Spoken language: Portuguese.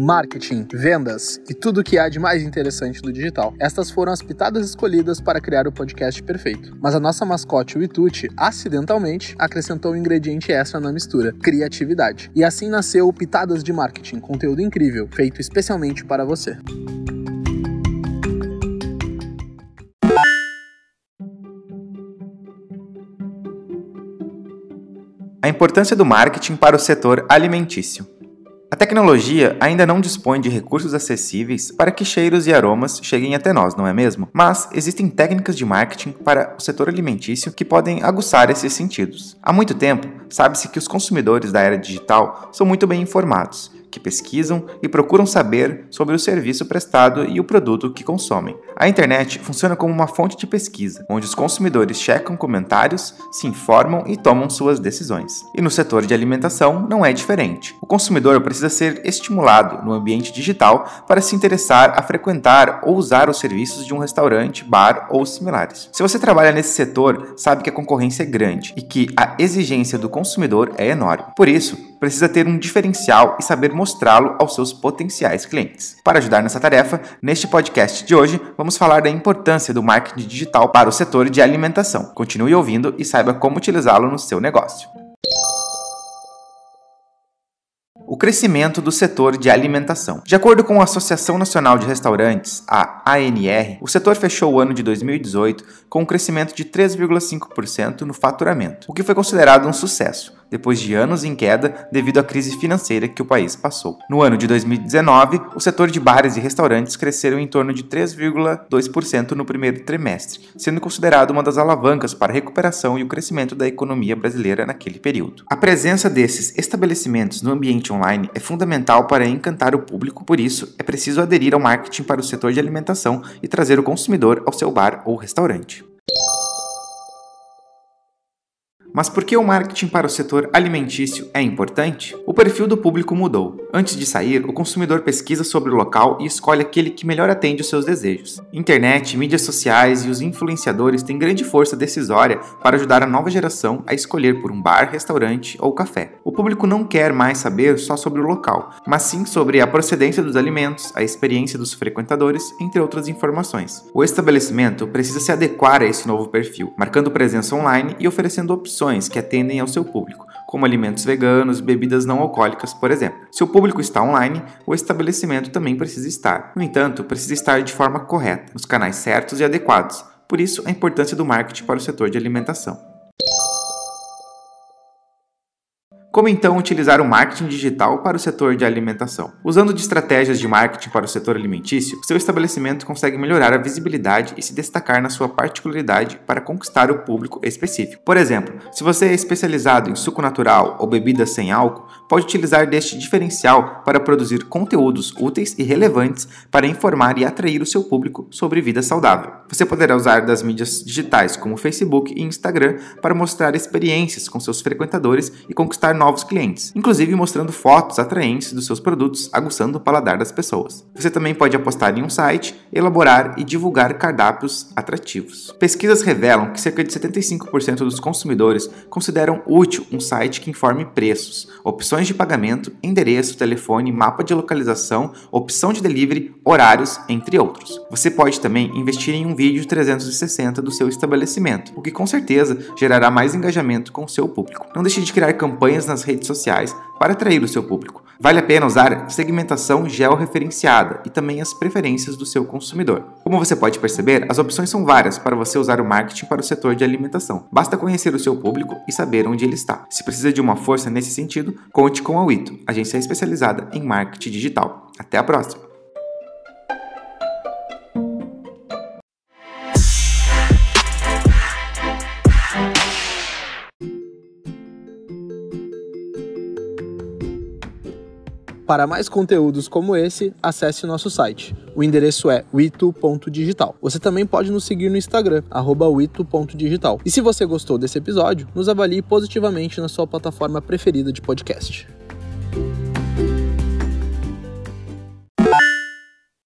marketing, vendas e tudo o que há de mais interessante do digital. Estas foram as pitadas escolhidas para criar o podcast perfeito. Mas a nossa mascote, o Ituti, acidentalmente acrescentou um ingrediente extra na mistura: criatividade. E assim nasceu o Pitadas de Marketing, conteúdo incrível, feito especialmente para você. A importância do marketing para o setor alimentício. A tecnologia ainda não dispõe de recursos acessíveis para que cheiros e aromas cheguem até nós, não é mesmo? Mas existem técnicas de marketing para o setor alimentício que podem aguçar esses sentidos. Há muito tempo, sabe-se que os consumidores da era digital são muito bem informados que pesquisam e procuram saber sobre o serviço prestado e o produto que consomem. A internet funciona como uma fonte de pesquisa, onde os consumidores checam comentários, se informam e tomam suas decisões. E no setor de alimentação não é diferente. O consumidor precisa ser estimulado no ambiente digital para se interessar a frequentar ou usar os serviços de um restaurante, bar ou similares. Se você trabalha nesse setor, sabe que a concorrência é grande e que a exigência do consumidor é enorme. Por isso, precisa ter um diferencial e saber mostrá-lo aos seus potenciais clientes. Para ajudar nessa tarefa, neste podcast de hoje, vamos falar da importância do marketing digital para o setor de alimentação. Continue ouvindo e saiba como utilizá-lo no seu negócio. o crescimento do setor de alimentação. De acordo com a Associação Nacional de Restaurantes, a ANR, o setor fechou o ano de 2018 com um crescimento de 3,5% no faturamento, o que foi considerado um sucesso depois de anos em queda devido à crise financeira que o país passou. No ano de 2019, o setor de bares e restaurantes cresceram em torno de 3,2% no primeiro trimestre, sendo considerado uma das alavancas para a recuperação e o crescimento da economia brasileira naquele período. A presença desses estabelecimentos no ambiente online é fundamental para encantar o público, por isso é preciso aderir ao marketing para o setor de alimentação e trazer o consumidor ao seu bar ou restaurante. Mas por que o marketing para o setor alimentício é importante? O perfil do público mudou. Antes de sair, o consumidor pesquisa sobre o local e escolhe aquele que melhor atende os seus desejos. Internet, mídias sociais e os influenciadores têm grande força decisória para ajudar a nova geração a escolher por um bar, restaurante ou café. O público não quer mais saber só sobre o local, mas sim sobre a procedência dos alimentos, a experiência dos frequentadores, entre outras informações. O estabelecimento precisa se adequar a esse novo perfil, marcando presença online e oferecendo opções opções que atendem ao seu público, como alimentos veganos, bebidas não alcoólicas, por exemplo. Se o público está online, o estabelecimento também precisa estar. No entanto, precisa estar de forma correta, nos canais certos e adequados. Por isso, a importância do marketing para o setor de alimentação. Como então utilizar o marketing digital para o setor de alimentação? Usando de estratégias de marketing para o setor alimentício, seu estabelecimento consegue melhorar a visibilidade e se destacar na sua particularidade para conquistar o público específico. Por exemplo, se você é especializado em suco natural ou bebidas sem álcool, pode utilizar deste diferencial para produzir conteúdos úteis e relevantes para informar e atrair o seu público sobre vida saudável. Você poderá usar das mídias digitais como Facebook e Instagram para mostrar experiências com seus frequentadores e conquistar novos clientes, inclusive mostrando fotos atraentes dos seus produtos, aguçando o paladar das pessoas. Você também pode apostar em um site, elaborar e divulgar cardápios atrativos. Pesquisas revelam que cerca de 75% dos consumidores consideram útil um site que informe preços, opções de pagamento, endereço, telefone, mapa de localização, opção de delivery, horários, entre outros. Você pode também investir em um vídeo 360 do seu estabelecimento, o que com certeza gerará mais engajamento com o seu público. Não deixe de criar campanhas nas redes sociais para atrair o seu público. Vale a pena usar segmentação georreferenciada e também as preferências do seu consumidor. Como você pode perceber, as opções são várias para você usar o marketing para o setor de alimentação. Basta conhecer o seu público e saber onde ele está. Se precisa de uma força nesse sentido, conte com a Wito, agência especializada em marketing digital. Até a próxima! Para mais conteúdos como esse, acesse nosso site. O endereço é wito.digital. Você também pode nos seguir no Instagram, wito.digital. E se você gostou desse episódio, nos avalie positivamente na sua plataforma preferida de podcast.